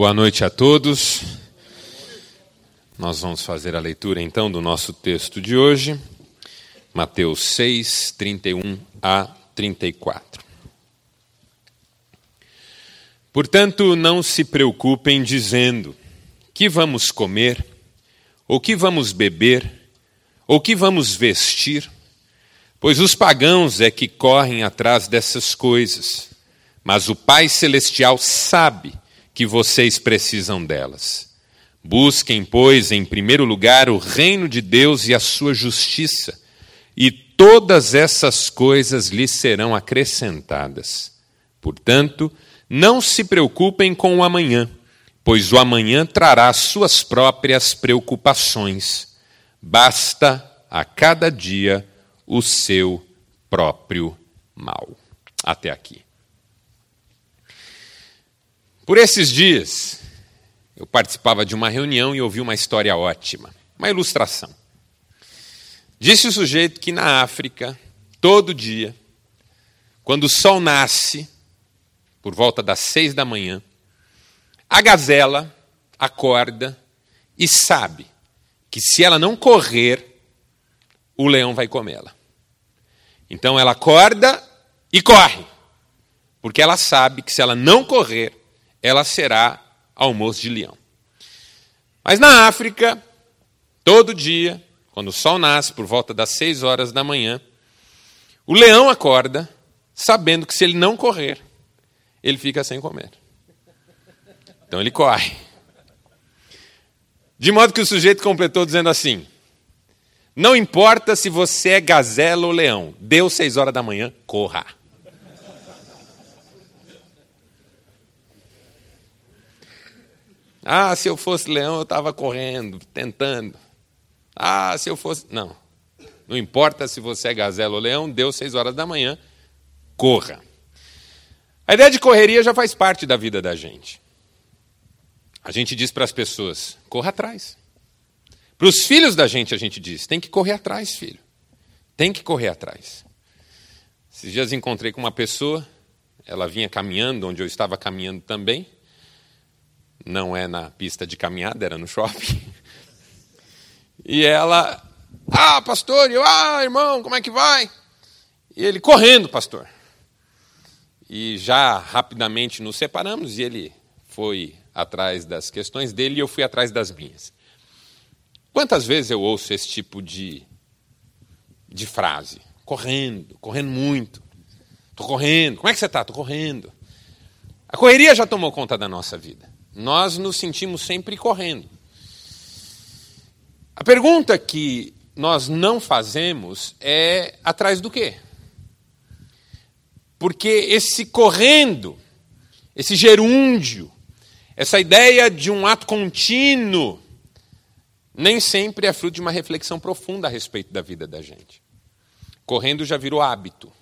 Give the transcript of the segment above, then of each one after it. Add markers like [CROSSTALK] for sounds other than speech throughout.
Boa noite a todos. Nós vamos fazer a leitura então do nosso texto de hoje, Mateus 6, 31 a 34. Portanto, não se preocupem dizendo: que vamos comer, ou que vamos beber, ou que vamos vestir, pois os pagãos é que correm atrás dessas coisas, mas o Pai Celestial sabe que vocês precisam delas. Busquem, pois, em primeiro lugar o reino de Deus e a sua justiça, e todas essas coisas lhes serão acrescentadas. Portanto, não se preocupem com o amanhã, pois o amanhã trará suas próprias preocupações. Basta a cada dia o seu próprio mal. Até aqui. Por esses dias, eu participava de uma reunião e ouvi uma história ótima, uma ilustração. Disse o sujeito que na África, todo dia, quando o sol nasce, por volta das seis da manhã, a gazela acorda e sabe que se ela não correr, o leão vai comê-la. Então ela acorda e corre, porque ela sabe que se ela não correr, ela será almoço de leão. Mas na África, todo dia, quando o sol nasce, por volta das seis horas da manhã, o leão acorda, sabendo que se ele não correr, ele fica sem comer. Então ele corre. De modo que o sujeito completou dizendo assim: Não importa se você é gazela ou leão, deu seis horas da manhã, corra. Ah, se eu fosse leão, eu estava correndo, tentando. Ah, se eu fosse. Não. Não importa se você é gazela ou leão, deu seis horas da manhã, corra. A ideia de correria já faz parte da vida da gente. A gente diz para as pessoas: corra atrás. Para os filhos da gente, a gente diz: tem que correr atrás, filho. Tem que correr atrás. Esses dias encontrei com uma pessoa, ela vinha caminhando onde eu estava caminhando também não é na pista de caminhada, era no shopping. E ela, ah, pastor, eu, ah, irmão, como é que vai? E ele, correndo, pastor. E já rapidamente nos separamos e ele foi atrás das questões dele e eu fui atrás das minhas. Quantas vezes eu ouço esse tipo de, de frase? Correndo, correndo muito. Estou correndo. Como é que você está? Estou correndo. A correria já tomou conta da nossa vida nós nos sentimos sempre correndo. A pergunta que nós não fazemos é atrás do quê? Porque esse correndo, esse gerúndio, essa ideia de um ato contínuo, nem sempre é fruto de uma reflexão profunda a respeito da vida da gente. Correndo já virou hábito.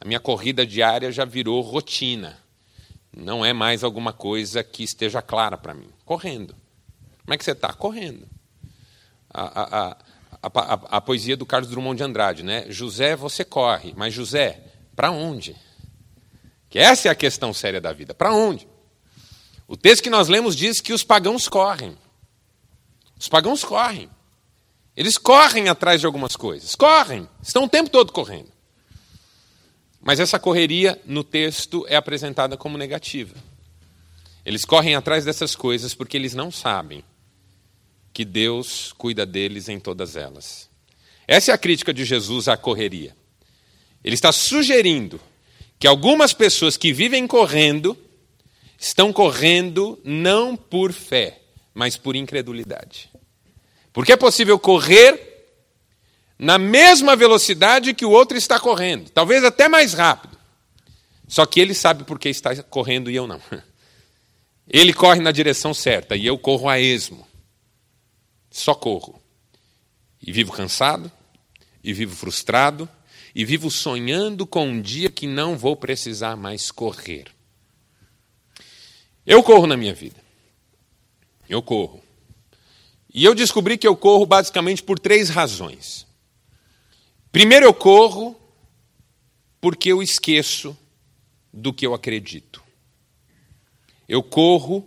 A minha corrida diária já virou rotina não é mais alguma coisa que esteja clara para mim. Correndo. Como é que você está? Correndo. A, a, a, a, poesia do Carlos Drummond de Andrade, né? José, você corre, mas José, para onde? Que essa é a questão séria da vida. Para onde? O texto que nós lemos diz que os pagãos correm. Os pagãos correm. Eles correm atrás de algumas coisas. Correm. Estão o tempo todo correndo. Mas essa correria no texto é apresentada como negativa. Eles correm atrás dessas coisas porque eles não sabem que Deus cuida deles em todas elas. Essa é a crítica de Jesus à correria. Ele está sugerindo que algumas pessoas que vivem correndo estão correndo não por fé, mas por incredulidade. Porque é possível correr na mesma velocidade que o outro está correndo, talvez até mais rápido. Só que ele sabe por que está correndo e eu não. [LAUGHS] Ele corre na direção certa e eu corro a esmo. Só corro. E vivo cansado, e vivo frustrado, e vivo sonhando com um dia que não vou precisar mais correr. Eu corro na minha vida. Eu corro. E eu descobri que eu corro basicamente por três razões. Primeiro eu corro porque eu esqueço do que eu acredito. Eu corro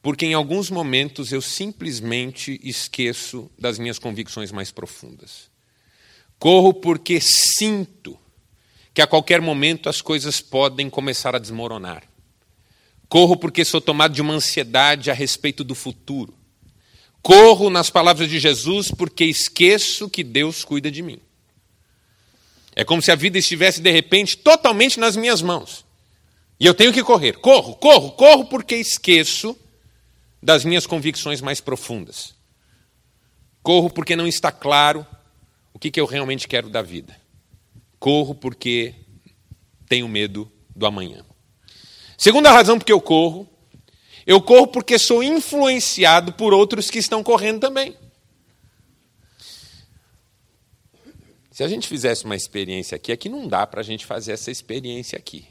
porque em alguns momentos eu simplesmente esqueço das minhas convicções mais profundas. Corro porque sinto que a qualquer momento as coisas podem começar a desmoronar. Corro porque sou tomado de uma ansiedade a respeito do futuro. Corro nas palavras de Jesus porque esqueço que Deus cuida de mim. É como se a vida estivesse, de repente, totalmente nas minhas mãos. E eu tenho que correr. Corro, corro, corro porque esqueço das minhas convicções mais profundas. Corro porque não está claro o que, eu realmente quero da vida. Corro porque tenho medo do amanhã. Segunda razão porque eu corro, eu corro porque sou influenciado por outros que estão correndo também. Se a gente fizesse uma experiência aqui, aqui não dá para a gente fazer essa experiência aqui.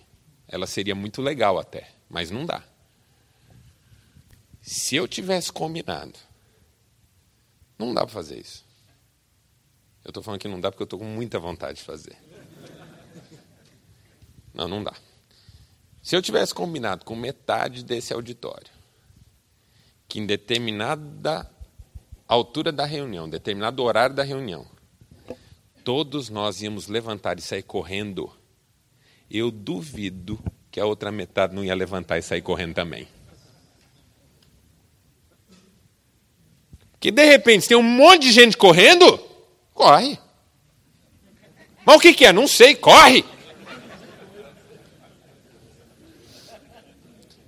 Ela seria muito legal até, mas não dá. Se eu tivesse combinado, não dá para fazer isso. Eu estou falando que não dá porque eu estou com muita vontade de fazer. Não, não dá. Se eu tivesse combinado com metade desse auditório, que em determinada altura da reunião, determinado horário da reunião, todos nós íamos levantar e sair correndo, eu duvido que a outra metade não ia levantar e sair correndo também. Que de repente tem um monte de gente correndo, corre. Mas o que, é? Não sei, corre.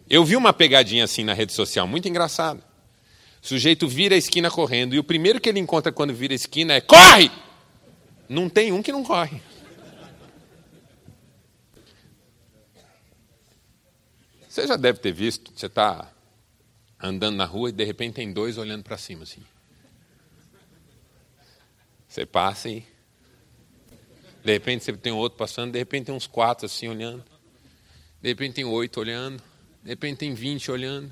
Eu vi uma pegadinha assim na rede social, muito engraçado. O sujeito vira a esquina correndo e o primeiro que ele encontra quando vira a esquina é: corre! Não tem um que não corre. Você já deve ter visto, você está andando na rua e de repente tem dois olhando para cima assim. Você passa e de repente você tem outro passando, de repente tem uns quatro assim olhando. De repente tem oito olhando, de repente tem vinte olhando.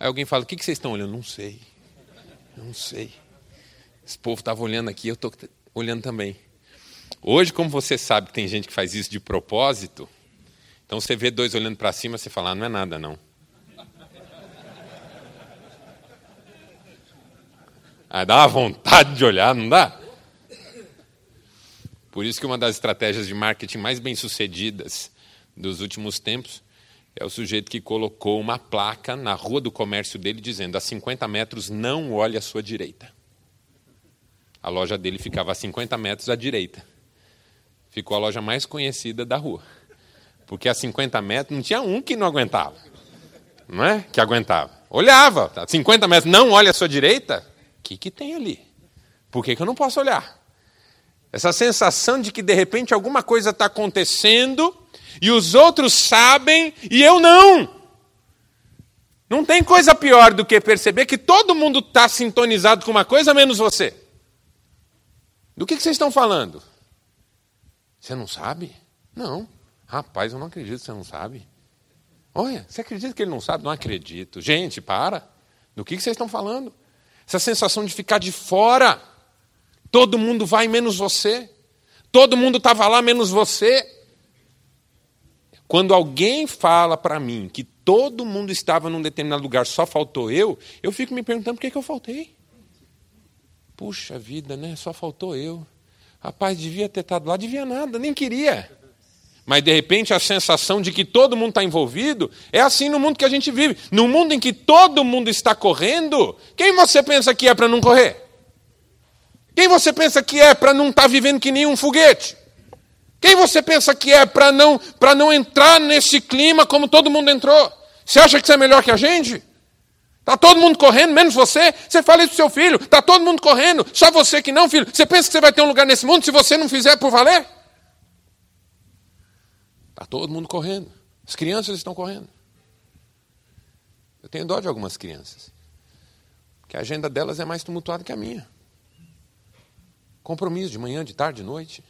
Aí alguém fala: "O que, que vocês estão olhando?" Não sei. Não sei. Esse povo estava olhando aqui, eu estou olhando também. Hoje, como você sabe que tem gente que faz isso de propósito, então você vê dois olhando para cima, você fala: ah, "Não é nada, não." Aí dá uma vontade de olhar, não dá? Por isso que uma das estratégias de marketing mais bem-sucedidas dos últimos tempos é o sujeito que colocou uma placa na rua do comércio dele dizendo: a 50 metros não olhe à sua direita. A loja dele ficava a 50 metros à direita. Ficou a loja mais conhecida da rua. Porque a 50 metros não tinha um que não aguentava. Não é? Que aguentava. Olhava. 50 metros, não olha à sua direita? O que, que tem ali? Por que, que eu não posso olhar? Essa sensação de que de repente alguma coisa está acontecendo e os outros sabem e eu não. Não tem coisa pior do que perceber que todo mundo está sintonizado com uma coisa menos você. Do que, que vocês estão falando? Você não sabe? Não. Rapaz, eu não acredito que você não sabe. Olha, você acredita que ele não sabe? Não acredito. Gente, para. Do que, que vocês estão falando? Essa sensação de ficar de fora. Todo mundo vai menos você. Todo mundo estava lá menos você. Quando alguém fala para mim que todo mundo estava num determinado lugar, só faltou eu, eu fico me perguntando por que, que eu faltei. Puxa vida, né? Só faltou eu. Rapaz, devia ter estado lá, devia nada, nem queria. Mas de repente a sensação de que todo mundo está envolvido é assim no mundo que a gente vive. No mundo em que todo mundo está correndo, quem você pensa que é para não correr? Quem você pensa que é para não estar tá vivendo que nem um foguete? Quem você pensa que é para não, não entrar nesse clima como todo mundo entrou? Você acha que você é melhor que a gente? Está todo mundo correndo, menos você. Você fala isso para seu filho. Está todo mundo correndo, só você que não, filho. Você pensa que você vai ter um lugar nesse mundo se você não fizer por valer? Está todo mundo correndo. As crianças estão correndo. Eu tenho dó de algumas crianças. Que a agenda delas é mais tumultuada que a minha. Compromisso de manhã, de tarde, de noite.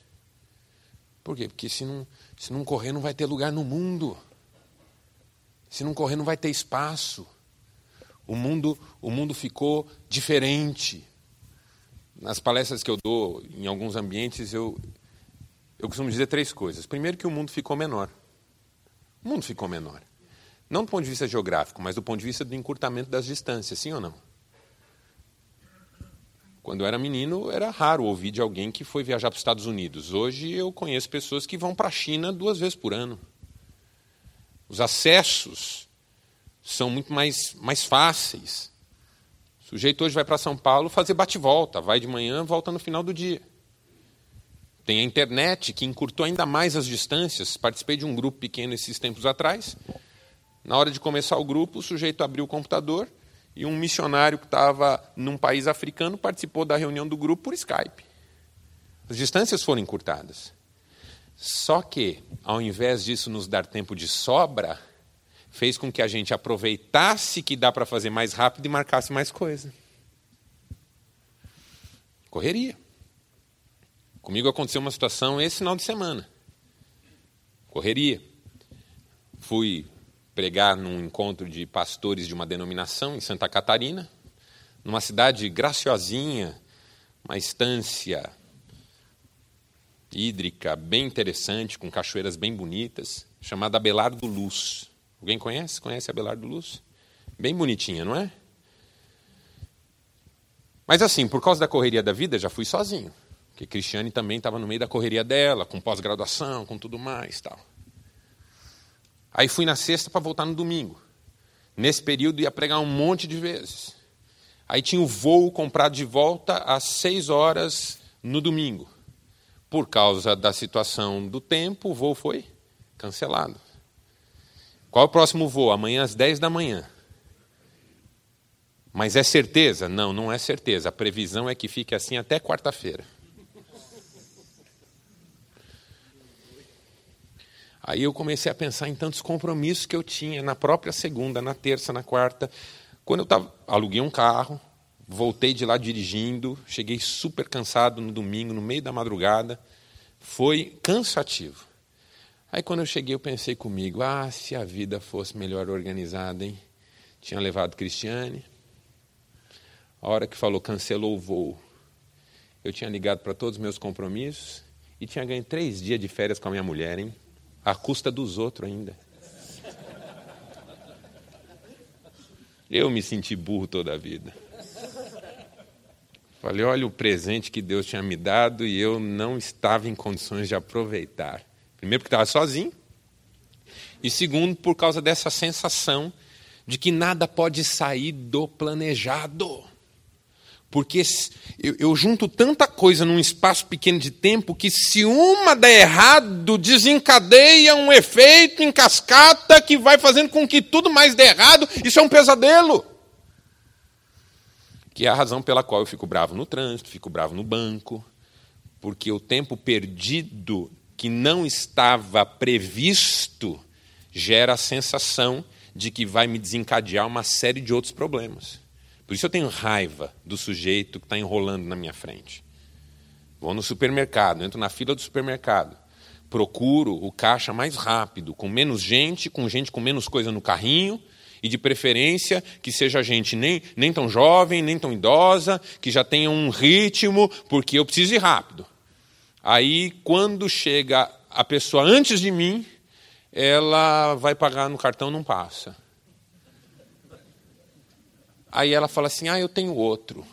Por quê? Porque se não, se não correr, não vai ter lugar no mundo. Se não correr, não vai ter espaço. O mundo, o mundo ficou diferente. Nas palestras que eu dou em alguns ambientes, eu, eu costumo dizer três coisas. Primeiro, que o mundo ficou menor. O mundo ficou menor. Não do ponto de vista geográfico, mas do ponto de vista do encurtamento das distâncias, sim ou não? Quando eu era menino, era raro ouvir de alguém que foi viajar para os Estados Unidos. Hoje eu conheço pessoas que vão para a China duas vezes por ano. Os acessos são muito mais, mais fáceis. O sujeito hoje vai para São Paulo fazer bate-volta, vai de manhã, volta no final do dia. Tem a internet que encurtou ainda mais as distâncias. Participei de um grupo pequeno esses tempos atrás. Na hora de começar o grupo, o sujeito abriu o computador e um missionário que estava num país africano participou da reunião do grupo por Skype. As distâncias foram encurtadas. Só que, ao invés disso nos dar tempo de sobra, fez com que a gente aproveitasse que dá para fazer mais rápido e marcasse mais coisa. Correria. Comigo aconteceu uma situação esse final de semana. Correria. Fui pregar num encontro de pastores de uma denominação em Santa Catarina, numa cidade graciosinha, uma estância hídrica bem interessante, com cachoeiras bem bonitas, chamada Abelardo Luz. Alguém conhece? Conhece Abelardo Luz? Bem bonitinha, não é? Mas assim, por causa da correria da vida, já fui sozinho. Porque Cristiane também estava no meio da correria dela, com pós-graduação, com tudo mais tal. Aí fui na sexta para voltar no domingo. Nesse período ia pregar um monte de vezes. Aí tinha o voo comprado de volta às seis horas no domingo. Por causa da situação do tempo, o voo foi cancelado. Qual é o próximo voo? Amanhã às dez da manhã. Mas é certeza? Não, não é certeza. A previsão é que fique assim até quarta-feira. Aí eu comecei a pensar em tantos compromissos que eu tinha na própria segunda, na terça, na quarta. Quando eu tava, aluguei um carro, voltei de lá dirigindo, cheguei super cansado no domingo, no meio da madrugada. Foi cansativo. Aí quando eu cheguei, eu pensei comigo: ah, se a vida fosse melhor organizada, hein? Tinha levado Cristiane. A hora que falou cancelou o voo, eu tinha ligado para todos os meus compromissos e tinha ganho três dias de férias com a minha mulher, hein? à custa dos outros ainda. Eu me senti burro toda a vida. Falei, olha o presente que Deus tinha me dado e eu não estava em condições de aproveitar. Primeiro, porque estava sozinho. E segundo, por causa dessa sensação de que nada pode sair do planejado. Porque eu, eu, junto tanta coisa num espaço pequeno de tempo que se uma der errado, desencadeia um efeito em cascata que vai fazendo com que tudo mais dê errado. Isso é um pesadelo. Que é a razão pela qual eu fico bravo no trânsito, fico bravo no banco, porque o tempo perdido que não estava previsto gera a sensação de que vai me desencadear uma série de outros problemas. Por isso eu tenho raiva do sujeito que está enrolando na minha frente. Vou no supermercado, entro na fila do supermercado, procuro o caixa mais rápido, com menos gente, com gente com menos coisa no carrinho, e de preferência que seja gente nem, nem tão jovem, nem tão idosa, que já tenha um ritmo, porque eu preciso ir rápido. Aí, quando chega a pessoa antes de mim, ela vai pagar no cartão, não passa. Aí ela fala assim: Ah, eu tenho outro.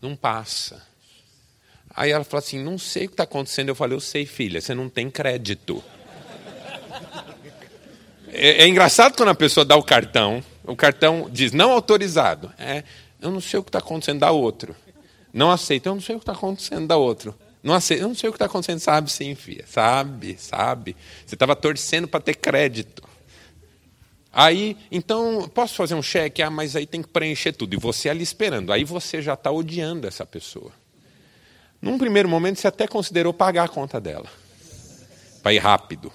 Não passa. Aí ela fala assim: Não sei o que está acontecendo. Eu falei: Eu sei, filha, você não tem crédito. É, é, engraçado quando a pessoa dá o cartão, o cartão diz não autorizado. É, eu não sei o que está acontecendo, dá outro. Não aceita, eu não sei o que está acontecendo, dá outro. Não não sei o que está acontecendo, sabe sim, filha. Sabe, sabe. Você estava torcendo para ter crédito. Aí, então, posso fazer um cheque? Ah, mas aí tem que preencher tudo. E você ali esperando. Aí você já está odiando essa pessoa. Num primeiro momento, você até considerou pagar a conta dela. Para ir rápido.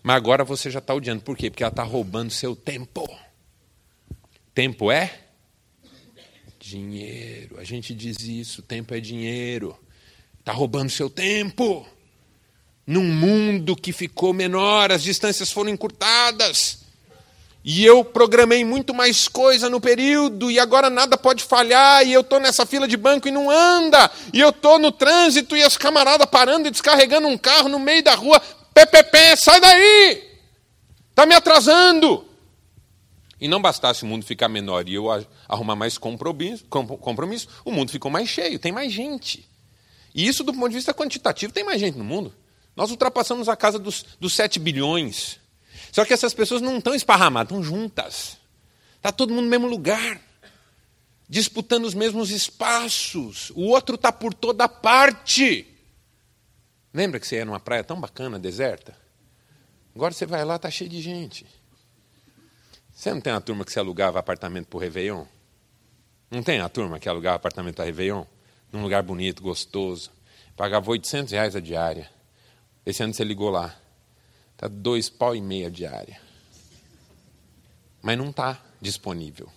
Mas agora você já está odiando. Por quê? Porque ela está roubando seu tempo. Tempo é? Dinheiro. A gente diz isso. Tempo é dinheiro. Está roubando seu tempo. Num mundo que ficou menor, as distâncias foram encurtadas. E eu programei muito mais coisa no período, e agora nada pode falhar, e eu estou nessa fila de banco e não anda, e eu estou no trânsito e as camaradas parando e descarregando um carro no meio da rua. PPP, sai daí! Está me atrasando! E não bastasse o mundo ficar menor e eu arrumar mais compromisso, compromisso, o mundo ficou mais cheio, tem mais gente. E isso, do ponto de vista quantitativo, tem mais gente no mundo. Nós ultrapassamos a casa dos, dos 7 bilhões. Só que essas pessoas não estão esparramadas, estão juntas. Está todo mundo no mesmo lugar, disputando os mesmos espaços. O outro está por toda parte. Lembra que você ia numa praia tão bacana, deserta? Agora você vai lá, está cheio de gente. Você não tem a turma que se alugava apartamento para o Réveillon? Não tem a turma que alugava apartamento para Réveillon? Num lugar bonito, gostoso. Pagava 800 reais a diária. Esse ano você ligou lá. Está dois pau e meia a diária. Mas não está disponível.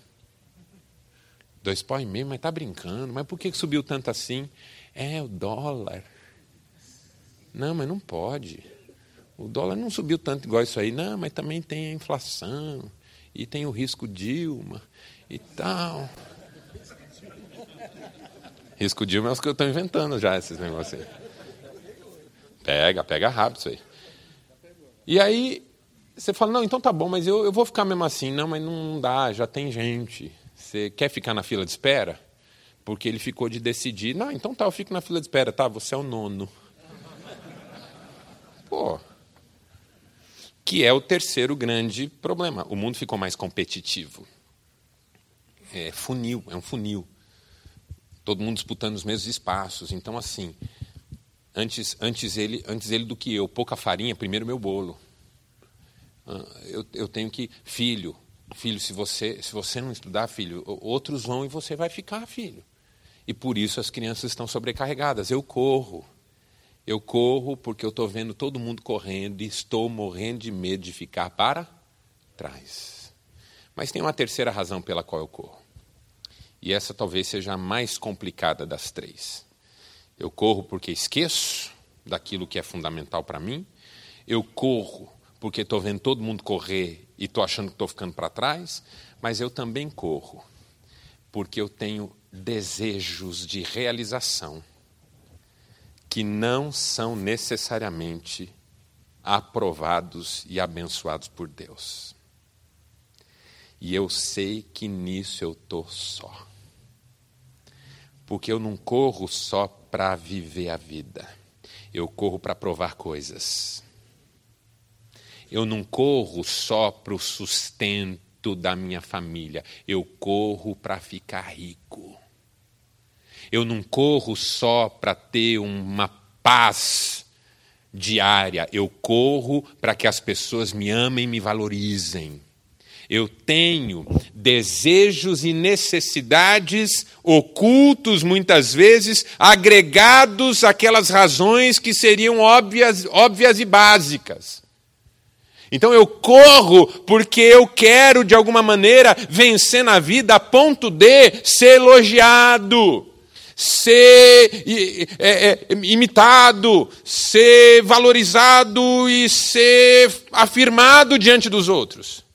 Dois pau e meio, mas está brincando. Mas por que subiu tanto assim? É o dólar. Não, mas não pode. O dólar não subiu tanto igual isso aí. Não, mas também tem a inflação e tem o risco Dilma e tal. Risco Dilma é os que eu estou inventando já, esses negócios aí. Pega, pega rápido isso aí. E aí você fala, não, então tá bom, mas eu, eu vou ficar mesmo assim. Não, mas não dá, já tem gente. Você quer ficar na fila de espera? Porque ele ficou de decidir. Não, então tá, eu fico na fila de espera. Tá, você é o nono. Pô, que é o terceiro grande problema. O mundo ficou mais competitivo. É funil, é um funil. Todo mundo disputando os mesmos espaços. Então, assim, antes, antes, ele, antes ele do que eu, pouca farinha, primeiro meu bolo. Ah, eu, eu tenho que. Filho, filho, se você, se você não estudar, filho, outros vão e você vai ficar, filho. E por isso as crianças estão sobrecarregadas. Eu corro. Eu corro porque eu estou vendo todo mundo correndo e estou morrendo de medo de ficar para trás. Mas tem uma terceira razão pela qual eu corro. E essa talvez seja a mais complicada das três. Eu corro porque esqueço daquilo que é fundamental para mim. Eu corro porque estou vendo todo mundo correr e estou achando que estou ficando para trás. Mas eu também corro porque eu tenho desejos de realização que não são necessariamente aprovados e abençoados por Deus. E eu sei que nisso eu estou só. Porque eu não corro só para viver a vida, eu corro para provar coisas. Eu não corro só para o sustento da minha família, eu corro para ficar rico. Eu não corro só para ter uma paz diária, eu corro para que as pessoas me amem e me valorizem. Eu tenho desejos e necessidades ocultos, muitas vezes, agregados àquelas razões que seriam óbvias, óbvias e básicas. Então eu corro porque eu quero, de alguma maneira, vencer na vida a ponto de ser elogiado ser é, é, imitado, ser valorizado e ser afirmado diante dos outros.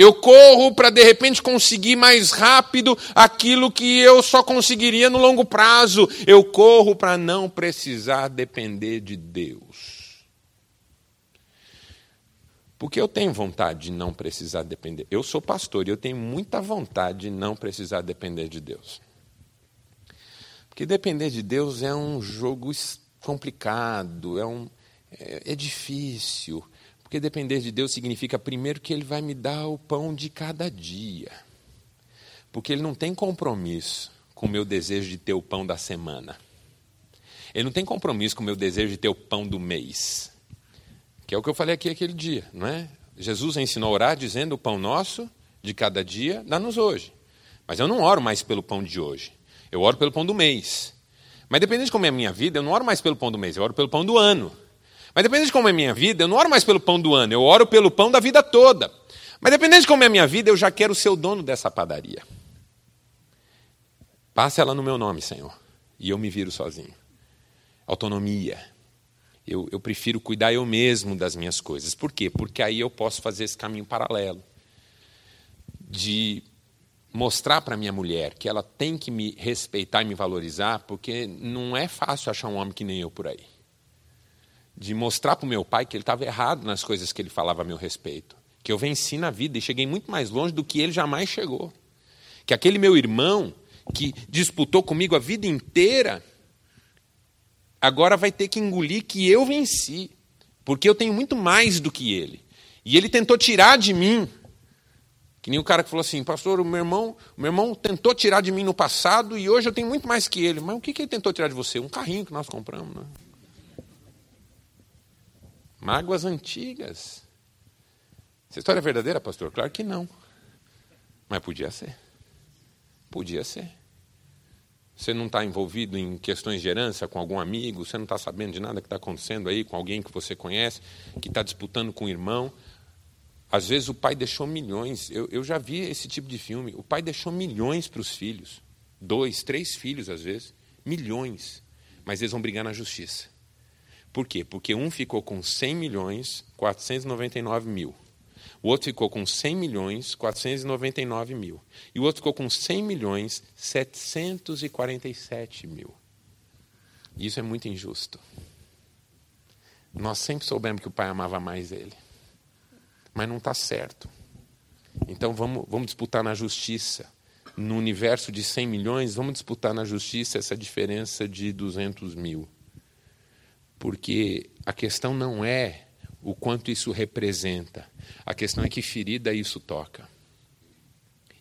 Eu corro para de repente conseguir mais rápido aquilo que eu só conseguiria no longo prazo. Eu corro para não precisar depender de Deus. Porque eu tenho vontade de não precisar depender. Eu sou pastor e eu tenho muita vontade de não precisar depender de Deus. Porque depender de Deus é um jogo complicado, é, um, é, é difícil. Porque depender de Deus significa, primeiro, que Ele vai me dar o pão de cada dia. Porque Ele não tem compromisso com o meu desejo de ter o pão da semana. Ele não tem compromisso com o meu desejo de ter o pão do mês. Que é o que eu falei aqui aquele dia, não é? Jesus ensinou a orar dizendo: o pão nosso de cada dia, dá-nos hoje. Mas eu não oro mais pelo pão de hoje. Eu oro pelo pão do mês. Mas dependendo de como é a minha vida, eu não oro mais pelo pão do mês, eu oro pelo pão do ano. Mas dependendo de como é a minha vida, eu não oro mais pelo pão do ano, eu oro pelo pão da vida toda. Mas dependendo de como é a minha vida, eu já quero ser o dono dessa padaria. Passe ela no meu nome, Senhor. E eu me viro sozinho. Autonomia. Eu, eu prefiro cuidar eu mesmo das minhas coisas. Por quê? Porque aí eu posso fazer esse caminho paralelo de mostrar para minha mulher que ela tem que me respeitar e me valorizar, porque não é fácil achar um homem que nem eu por aí. De mostrar para o meu pai que ele estava errado nas coisas que ele falava a meu respeito. que eu venci na vida e cheguei muito mais longe do que ele jamais chegou. Que aquele meu irmão que disputou comigo a vida inteira, agora vai ter que engolir que eu venci, porque eu tenho muito mais do que ele. E ele tentou tirar de mim. Que nem o cara que falou assim, pastor, o meu irmão, o meu irmão tentou tirar de mim no passado e hoje eu tenho muito mais que ele. Mas o que, que ele tentou tirar de você? Um carrinho que nós compramos. Né? Mágoas antigas. Essa história é verdadeira, pastor? Claro que não. Mas podia ser. Podia ser. Você não está envolvido em questões de herança com algum amigo, você não está sabendo de nada que está acontecendo aí com alguém que você conhece, que está disputando com o irmão. Às vezes o pai deixou milhões. Eu, eu já vi esse tipo de filme. O pai deixou milhões para os filhos. Dois, três filhos, às vezes. Milhões. Mas eles vão brigar na justiça. Por quê? Porque um ficou com 100 milhões, 499 mil. O outro ficou com 100 milhões, 499 mil. E o outro ficou com 100 milhões, 747 mil. Isso é muito injusto. Nós sempre soubemos que o pai amava mais ele. Mas não está certo. Então vamos, vamos disputar na justiça. No universo de 100 milhões, vamos disputar na justiça essa diferença de 200 mil. Porque a questão não é o quanto isso representa. A questão é que ferida isso toca.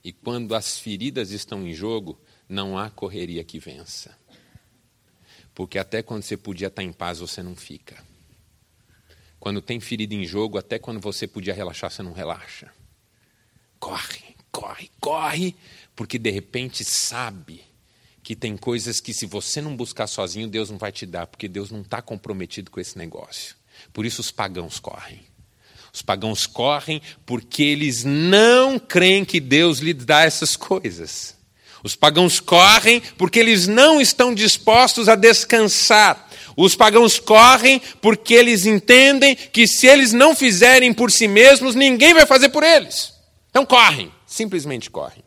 E quando as feridas estão em jogo, não há correria que vença. Porque até quando você podia estar em paz, você não fica. Quando tem ferida em jogo, até quando você podia relaxar, você não relaxa. Corre, corre, corre, porque de repente sabe que tem coisas que se você não buscar sozinho, Deus não vai te dar, porque Deus não está comprometido com esse negócio. Por isso os pagãos correm. Os pagãos correm porque eles não creem que Deus lhes dá essas coisas. Os pagãos correm porque eles não estão dispostos a descansar. Os pagãos correm porque eles entendem que se eles não fizerem por si mesmos, ninguém vai fazer por eles. Então correm, simplesmente correm.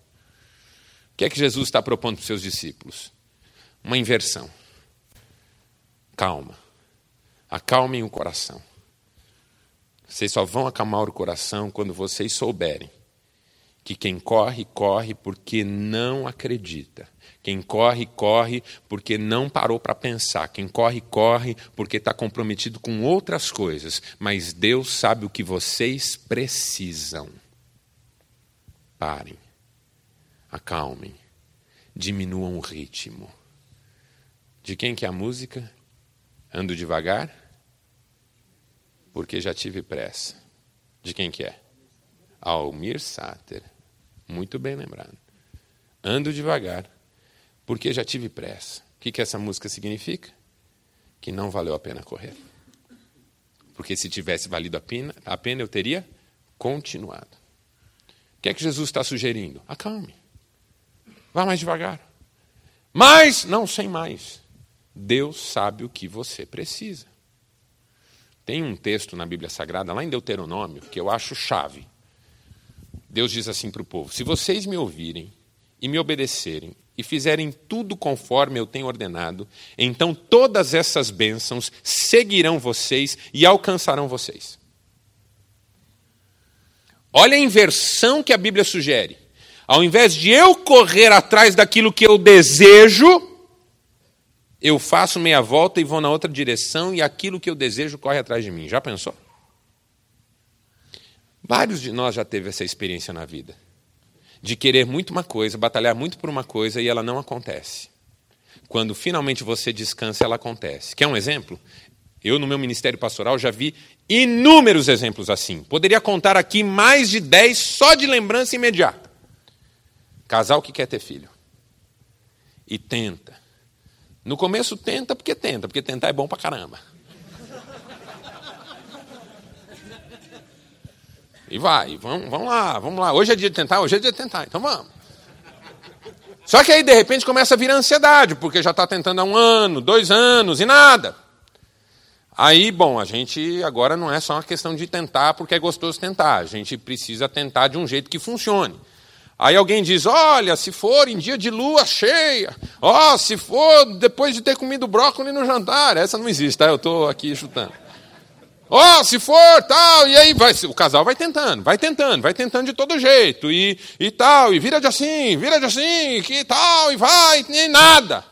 Que é que Jesus está propondo para os seus discípulos? Uma inversão. Calma. Acalmem o coração. Vocês só vão acalmar o coração quando vocês souberem que quem corre, corre porque não acredita. Quem corre, corre porque não parou para pensar. Quem corre, corre porque está comprometido com outras coisas. Mas Deus sabe o que vocês precisam. Parem, acalmem, diminuam o ritmo. De quem que é a música? Ando devagar? porque já tive pressa. De quem que é? Almir Sater. Muito bem lembrado. Ando devagar, porque já tive pressa. O que, que essa música significa? Que não valeu a pena correr. Porque se tivesse valido a pena, a pena eu teria continuado. O que é que Jesus está sugerindo? Acalme. Vá mais devagar. Mas, não sem mais. Deus sabe o que você precisa. Tem um texto na Bíblia Sagrada, lá em Deuteronômio, que eu acho chave. Deus diz assim para o povo: Se vocês me ouvirem e me obedecerem e fizerem tudo conforme eu tenho ordenado, então todas essas bênçãos seguirão vocês e alcançarão vocês. Olha a inversão que a Bíblia sugere. Ao invés de eu correr atrás daquilo que eu desejo, eu faço meia volta e vou na outra direção e aquilo que eu desejo corre atrás de mim. Já pensou? Vários de nós já teve essa experiência na vida. De querer muito uma coisa, batalhar muito por uma coisa e ela não acontece. Quando finalmente você descansa, ela acontece. Quer um exemplo? Eu, no meu ministério pastoral, já vi inúmeros exemplos assim. Poderia contar aqui mais de dez só de lembrança imediata. Casal que quer ter filho. E tenta, no começo tenta porque tenta, porque tentar é bom pra caramba. E vai, vamos, vamos lá, vamos lá. Hoje é dia de tentar, hoje é dia de tentar, então vamos. Só que aí, de repente, começa a vir ansiedade, porque já está tentando há um ano, dois anos e nada. Aí, bom, a gente agora não é só uma questão de tentar porque é gostoso tentar, a gente precisa tentar de um jeito que funcione. Aí alguém diz: olha, se for em dia de lua cheia, ó, oh, se for depois de ter comido brócolis no jantar, essa não existe, tá? Eu estou aqui chutando. Ó, oh, se for, tal, e aí vai, o casal vai tentando, vai tentando, vai tentando de todo jeito, e, e tal, e vira de assim, vira de assim, que tal, e vai, e nada.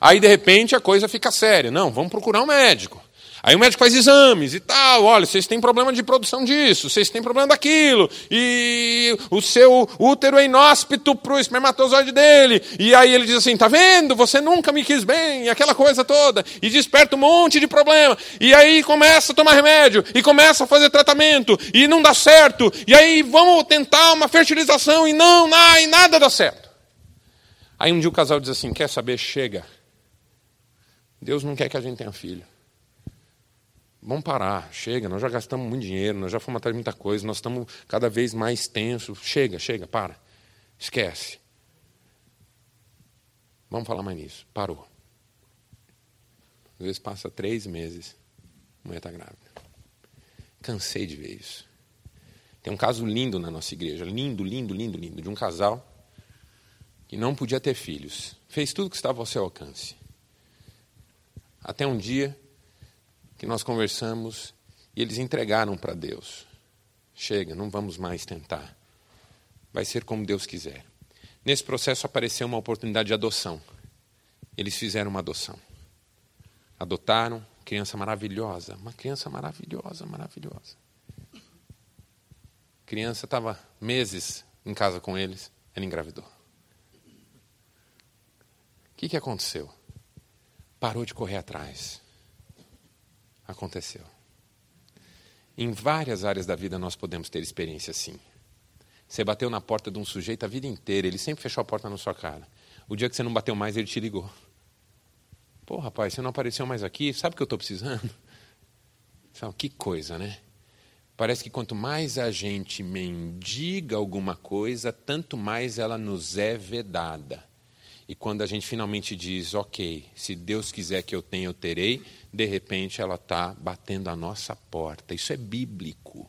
Aí, de repente, a coisa fica séria. Não, vamos procurar um médico. Aí o médico faz exames e tal, olha, vocês têm problema de produção disso, vocês têm problema daquilo, e o seu útero é inóspito para o espermatozoide dele. E aí ele diz assim: tá vendo? Você nunca me quis bem, e aquela coisa toda, e desperta um monte de problema. E aí começa a tomar remédio, e começa a fazer tratamento, e não dá certo. E aí vamos tentar uma fertilização, e não, não e nada dá certo. Aí um dia o casal diz assim: quer saber? Chega. Deus não quer que a gente tenha filho. Vamos parar, chega, nós já gastamos muito dinheiro, nós já fomos atrás de muita coisa, nós estamos cada vez mais tensos. Chega, chega, para. Esquece. Vamos falar mais nisso. Parou. Às vezes passa três meses, a mulher está grávida. Cansei de ver isso. Tem um caso lindo na nossa igreja, lindo, lindo, lindo, lindo, de um casal que não podia ter filhos. Fez tudo que estava ao seu alcance. Até um dia que nós conversamos e eles entregaram para Deus. Chega, não vamos mais tentar. Vai ser como Deus quiser. Nesse processo apareceu uma oportunidade de adoção. Eles fizeram uma adoção. Adotaram criança maravilhosa, uma criança maravilhosa, maravilhosa. Criança estava meses em casa com eles, ela engravidou. O que, que aconteceu? Parou de correr atrás aconteceu. Em várias áreas da vida nós podemos ter experiência assim. Você bateu na porta de um sujeito a vida inteira, ele sempre fechou a porta na sua cara. O dia que você não bateu mais, ele te ligou. Pô, rapaz, você não apareceu mais aqui, sabe o que eu estou precisando? Sabe, que coisa, né? Parece que quanto mais a gente mendiga alguma coisa, tanto mais ela nos é vedada. E quando a gente finalmente diz, ok, se Deus quiser que eu tenha, eu terei, de repente ela está batendo a nossa porta. Isso é bíblico.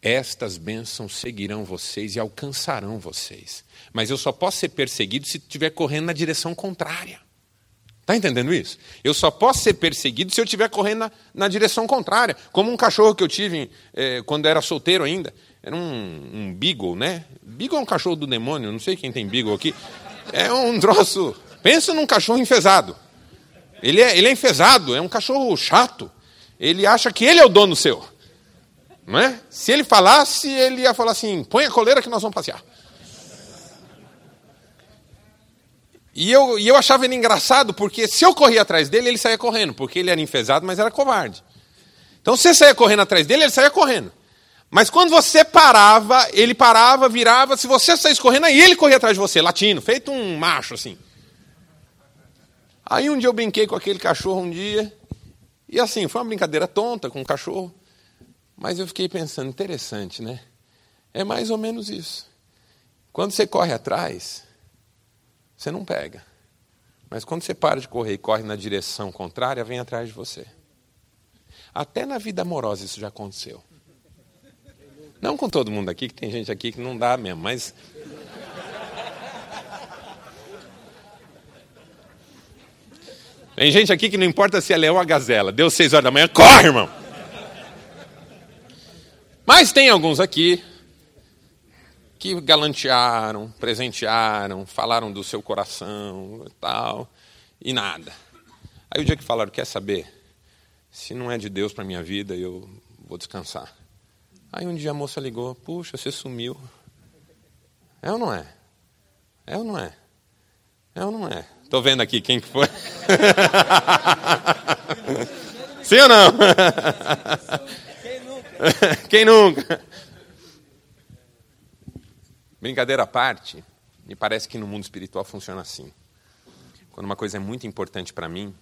Estas bênçãos seguirão vocês e alcançarão vocês. Mas eu só posso ser perseguido se estiver correndo na direção contrária. Está entendendo isso? Eu só posso ser perseguido se eu estiver correndo na, na, direção contrária. Como um cachorro que eu tive eh, quando era solteiro ainda. Era um, um beagle, né? Beagle é um cachorro do demônio, não sei quem tem beagle aqui. É um troço. Pensa num cachorro enfesado. Ele é, ele é enfesado, é um cachorro chato. Ele acha que ele é o dono seu. Não é? Se ele falasse, ele ia falar assim: põe a coleira que nós vamos passear. E eu, e eu achava ele engraçado, porque se eu corria atrás dele, ele saía correndo, porque ele era enfesado, mas era covarde. Então, se você saía correndo atrás dele, ele saía correndo. Mas quando você parava, ele parava, virava, se você saísse correndo, aí ele corria atrás de você, latino, feito um macho assim. Aí um dia eu brinquei com aquele cachorro um dia, e assim, foi uma brincadeira tonta com o cachorro, mas eu fiquei pensando, interessante, né? É mais ou menos isso. Quando você corre atrás, você não pega. Mas quando você para de correr e corre na direção contrária, vem atrás de você. Até na vida amorosa isso já aconteceu. Não com todo mundo aqui, que tem gente aqui que não dá mesmo, mas Tem gente aqui que não importa se é leão ou gazela. Deu seis horas da manhã, corre, irmão. Mas tem alguns aqui que galantearam, presentearam, falaram do seu coração e tal, e nada. Aí o dia que falaram, quer saber? Se não é de Deus para minha vida, eu vou descansar. Aí um dia a moça ligou, puxa, você sumiu. É ou não é? É ou não é? É ou não é? Estou vendo aqui quem que foi. [LAUGHS] Sim ou não? Quem [LAUGHS] nunca? Quem nunca? Brincadeira à parte, me parece que no mundo espiritual funciona assim. Quando uma coisa é muito importante para mim,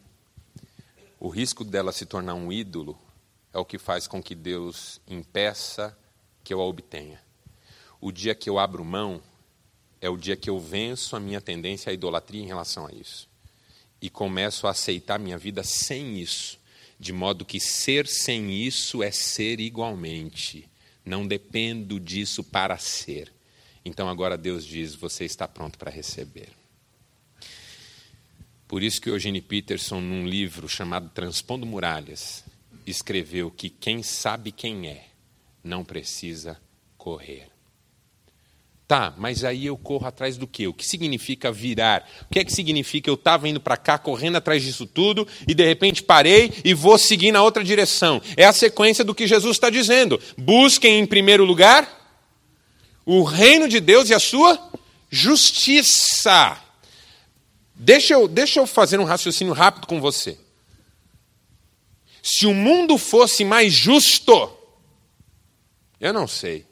o risco dela se tornar um ídolo é o que faz com que Deus impeça que eu a obtenha. O dia que eu abro mão, é o dia que eu venço a minha tendência à idolatria em relação a isso. E começo a aceitar minha vida sem isso. De modo que ser sem isso é ser igualmente. Não dependo disso para ser. Então agora Deus diz: você está pronto para receber. Por isso que Eugene Peterson, num livro chamado Transpondo Muralhas, escreveu que quem sabe quem é não precisa correr. Tá, mas aí eu corro atrás do quê? O que significa virar? O que é que significa eu estava indo para cá, correndo atrás disso tudo, e de repente parei e vou seguir na outra direção? É a sequência do que Jesus está dizendo. Busquem em primeiro lugar o reino de Deus e a sua justiça. Deixa eu, deixa eu fazer um raciocínio rápido com você. Se o mundo fosse mais justo, eu não sei,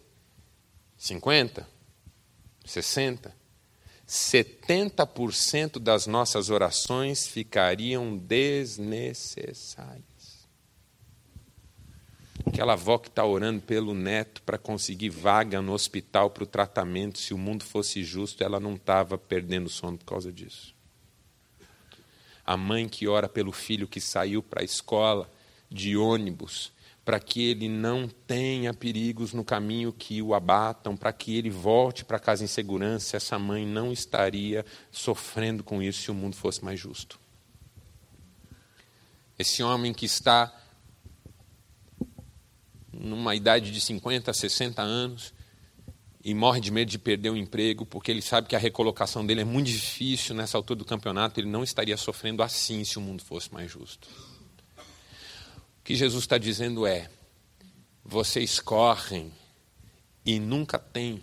50, 60, 70% das nossas orações ficariam desnecessárias. Aquela avó que está orando pelo neto para conseguir vaga no hospital para o tratamento, se o mundo fosse justo, ela não estava perdendo sono por causa disso. A mãe que ora pelo filho que saiu para a escola de ônibus, para que ele não tenha perigos no caminho que o abatam, para que ele volte para casa em segurança, essa mãe não estaria sofrendo com isso se o mundo fosse mais justo. Esse homem que está numa idade de 50, 60 anos e morre de medo de perder o emprego, porque ele sabe que a recolocação dele é muito difícil nessa altura do campeonato, ele não estaria sofrendo assim se o mundo fosse mais justo que Jesus está dizendo é: vocês correm e nunca têm,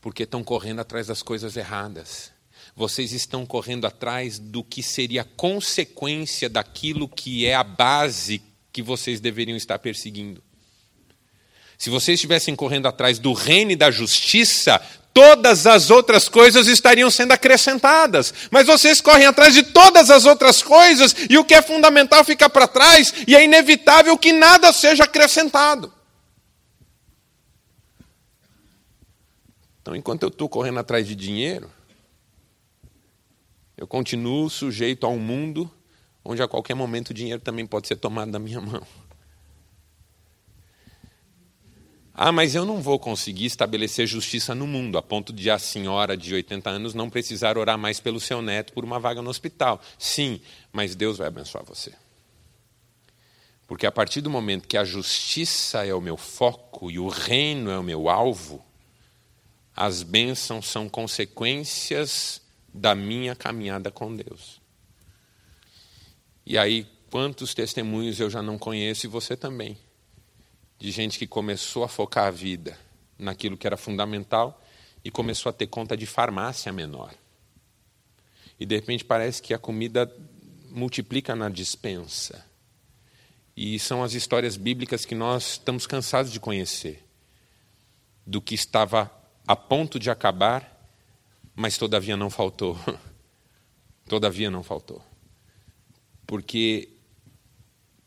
porque estão correndo atrás das coisas erradas. Vocês estão correndo atrás do que seria consequência daquilo que é a base que vocês deveriam estar perseguindo. Se vocês estivessem correndo atrás do reino e da justiça, todas as outras coisas estariam sendo acrescentadas. Mas vocês correm atrás de todas as outras coisas e o que é fundamental fica para trás e é inevitável que nada seja acrescentado. Então, enquanto eu estou correndo atrás de dinheiro, eu continuo sujeito a um mundo onde a qualquer momento o dinheiro também pode ser tomado da minha mão. Ah, mas eu não vou conseguir estabelecer justiça no mundo, a ponto de a senhora de 80 anos não precisar orar mais pelo seu neto por uma vaga no hospital. Sim, mas Deus vai abençoar você. Porque a partir do momento que a justiça é o meu foco e o reino é o meu alvo, as bênçãos são consequências da minha caminhada com Deus. E aí, quantos testemunhos eu já não conheço e você também de gente que começou a focar a vida naquilo que era fundamental e começou a ter conta de farmácia menor. E de repente parece que a comida multiplica na dispensa. E são as histórias bíblicas que nós estamos cansados de conhecer. Do que estava a ponto de acabar, mas todavia não faltou. [LAUGHS] todavia não faltou. Porque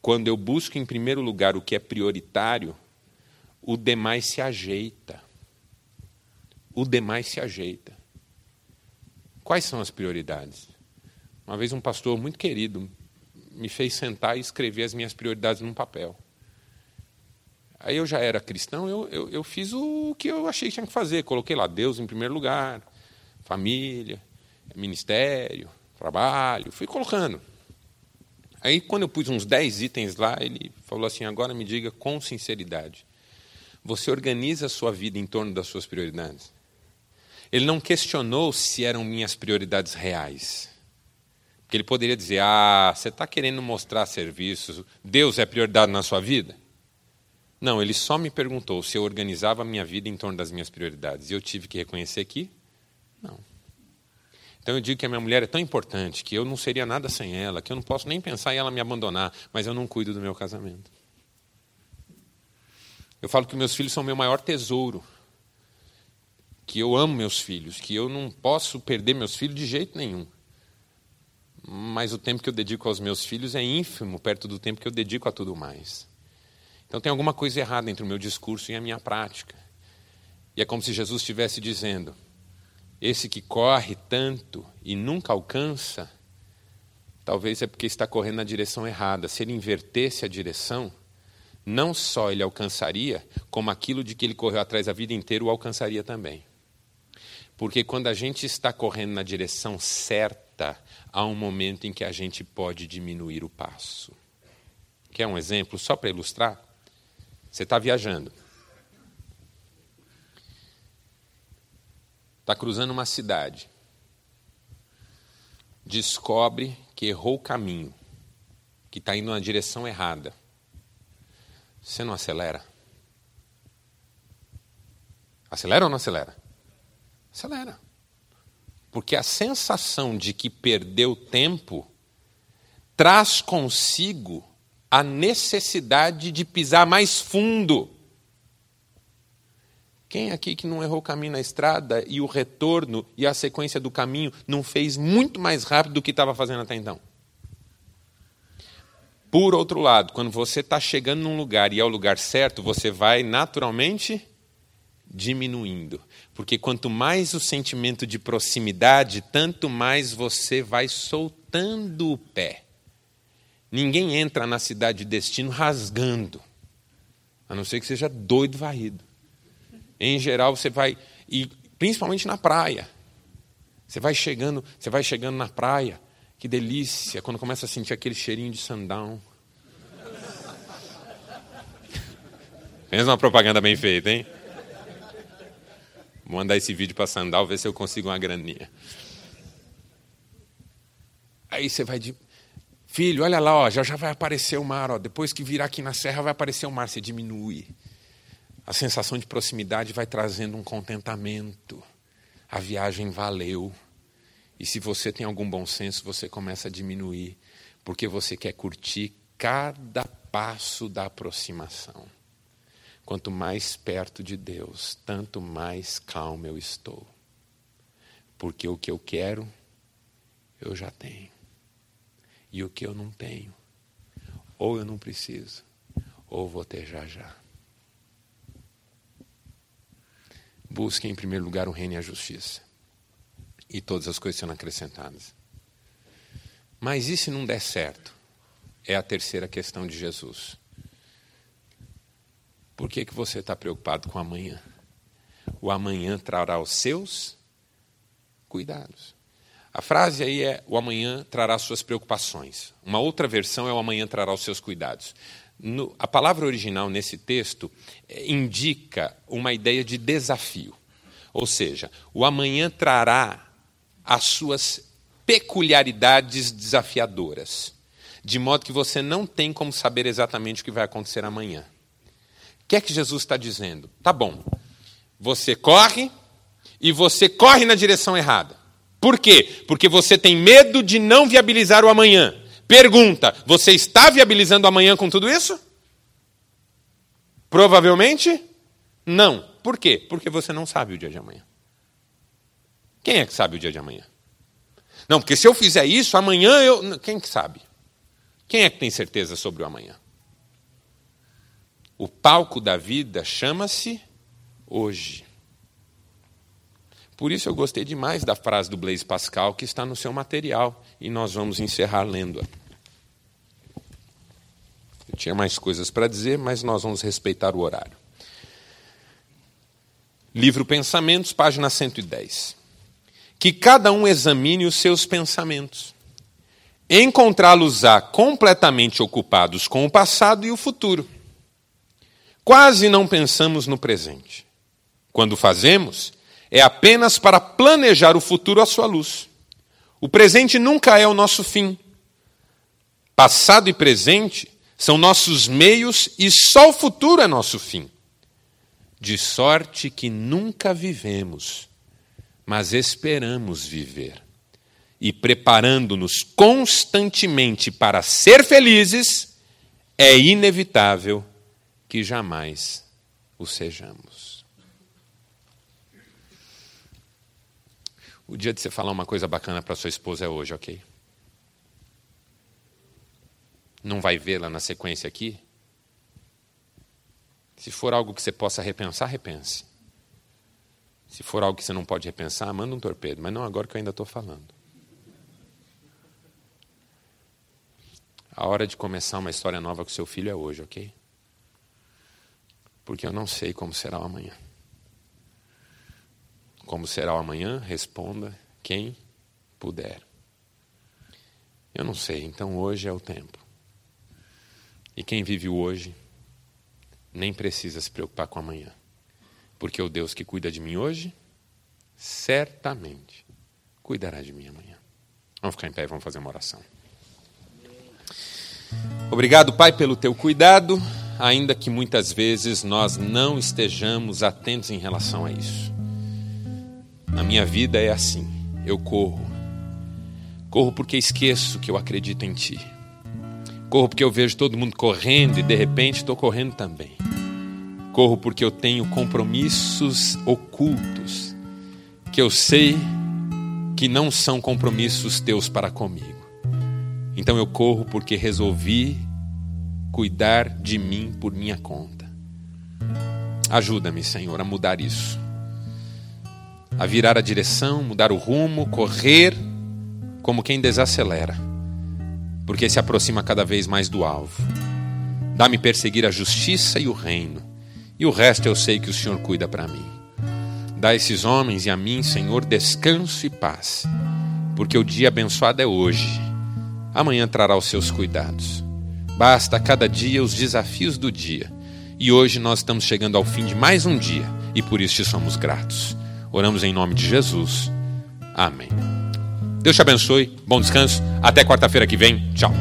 quando eu busco em primeiro lugar o que é prioritário, o demais se ajeita. O demais se ajeita. Quais são as prioridades? Uma vez um pastor muito querido me fez sentar e escrever as minhas prioridades num papel. Aí eu já era cristão, eu, eu, eu fiz o que eu achei que tinha que fazer. Coloquei lá Deus em primeiro lugar, família, ministério, trabalho, fui colocando. Aí, quando eu pus uns 10 itens lá, ele falou assim: agora me diga com sinceridade. Você organiza a sua vida em torno das suas prioridades? Ele não questionou se eram minhas prioridades reais. Porque ele poderia dizer: ah, você está querendo mostrar serviços, Deus é prioridade na sua vida? Não, ele só me perguntou se eu organizava a minha vida em torno das minhas prioridades. E eu tive que reconhecer que não. Então eu digo que a minha mulher é tão importante que eu não seria nada sem ela, que eu não posso nem pensar em ela me abandonar, mas eu não cuido do meu casamento. Eu falo que meus filhos são meu maior tesouro, que eu amo meus filhos, que eu não posso perder meus filhos de jeito nenhum. Mas o tempo que eu dedico aos meus filhos é ínfimo perto do tempo que eu dedico a tudo mais. Então tem alguma coisa errada entre o meu discurso e a minha prática. E é como se Jesus estivesse dizendo: esse que corre tanto e nunca alcança, talvez é porque está correndo na direção errada. Se ele invertesse a direção, não só ele alcançaria, como aquilo de que ele correu atrás a vida inteira o alcançaria também. Porque quando a gente está correndo na direção certa, há um momento em que a gente pode diminuir o passo. Quer um exemplo só para ilustrar? Você está viajando. Está cruzando uma cidade. Descobre que errou o caminho, que está indo na direção errada. Você não acelera? Acelera ou não acelera? Acelera. Porque a sensação de que perdeu tempo traz consigo a necessidade de pisar mais fundo. Quem aqui que não errou o caminho na estrada e o retorno e a sequência do caminho não fez muito mais rápido do que estava fazendo até então? Por outro lado, quando você está chegando num lugar e é o lugar certo, você vai naturalmente diminuindo. Porque quanto mais o sentimento de proximidade, tanto mais você vai soltando o pé. Ninguém entra na cidade de destino rasgando, a não ser que seja doido varrido. Em geral, você vai, e principalmente na praia. Você vai chegando, você vai chegando na praia, que delícia, quando começa a sentir aquele cheirinho de sandão. Pensa uma propaganda bem feita, hein? Vou mandar esse vídeo para Sandal, ver se eu consigo uma graninha. Aí você vai de. Filho, olha lá, ó, já, já vai aparecer o mar. Ó. Depois que virar aqui na serra, vai aparecer o mar. Você diminui. A sensação de proximidade vai trazendo um contentamento. A viagem valeu. E se você tem algum bom senso, você começa a diminuir, porque você quer curtir cada passo da aproximação. Quanto mais perto de Deus, tanto mais calmo eu estou. Porque o que eu quero, eu já tenho. E o que eu não tenho, ou eu não preciso, ou vou ter já já. Busque em primeiro lugar o reino e a justiça. E todas as coisas serão acrescentadas. Mas e se não der certo? É a terceira questão de Jesus. Por que, que você está preocupado com amanhã? O amanhã trará os seus cuidados. A frase aí é: o amanhã trará suas preocupações. Uma outra versão é: o amanhã trará os seus cuidados. No, a palavra original nesse texto é, indica uma ideia de desafio. Ou seja, o amanhã trará as suas peculiaridades desafiadoras, de modo que você não tem como saber exatamente o que vai acontecer amanhã. O que é que Jesus está dizendo? Tá bom, você corre e você corre na direção errada. Por quê? Porque você tem medo de não viabilizar o amanhã. Pergunta: você está viabilizando amanhã com tudo isso? Provavelmente não. Por quê? Porque você não sabe o dia de amanhã. Quem é que sabe o dia de amanhã? Não, porque se eu fizer isso, amanhã eu. Quem que sabe? Quem é que tem certeza sobre o amanhã? O palco da vida chama-se hoje. Por isso eu gostei demais da frase do Blaise Pascal que está no seu material e nós vamos encerrar lendo-a. Eu tinha mais coisas para dizer, mas nós vamos respeitar o horário. Livro Pensamentos, página 110. Que cada um examine os seus pensamentos. Encontrá-los-á completamente ocupados com o passado e o futuro Quase não pensamos no presente. Quando fazemos, é apenas para planejar o futuro à sua luz. O presente nunca é o nosso fim. Passado e presente são nossos meios e só o futuro é nosso fim. De sorte que nunca vivemos, mas esperamos viver. E preparando-nos constantemente para ser felizes, é inevitável que jamais o sejamos. O dia de você falar uma coisa bacana para sua esposa é hoje, ok? Não vai vê-la na sequência aqui? Se for algo que você possa repensar, repense. Se for algo que você não pode repensar, manda um torpedo, mas não agora que eu ainda estou falando. A hora de começar uma história nova com seu filho é hoje, ok? porque eu não sei como será o amanhã. Como será o amanhã? Responda quem puder. Eu não sei, então hoje é o tempo. E quem vive o hoje nem precisa se preocupar com amanhã. Porque o Deus que cuida de mim hoje, certamente cuidará de mim amanhã. Vamos ficar em pé e vamos fazer uma oração. Obrigado, Pai, pelo teu cuidado, ainda que muitas vezes nós não estejamos atentos em relação a isso. Na minha vida é assim, eu corro. Corro porque esqueço que eu acredito em Ti. Corro porque eu vejo todo mundo correndo e de repente estou correndo também. Corro porque eu tenho compromissos ocultos que eu sei que não são compromissos teus para comigo. Então eu corro porque resolvi cuidar de mim por minha conta. Ajuda-me, Senhor, a mudar isso. A virar a direção, mudar o rumo, correr como quem desacelera, porque se aproxima cada vez mais do alvo. Dá-me perseguir a justiça e o reino, e o resto eu sei que o Senhor cuida para mim. Dá a esses homens e a mim, Senhor, descanso e paz, porque o dia abençoado é hoje amanhã trará os seus cuidados. Basta a cada dia os desafios do dia. E hoje nós estamos chegando ao fim de mais um dia e por isso te somos gratos. Oramos em nome de Jesus. Amém. Deus te abençoe. Bom descanso. Até quarta-feira que vem. Tchau.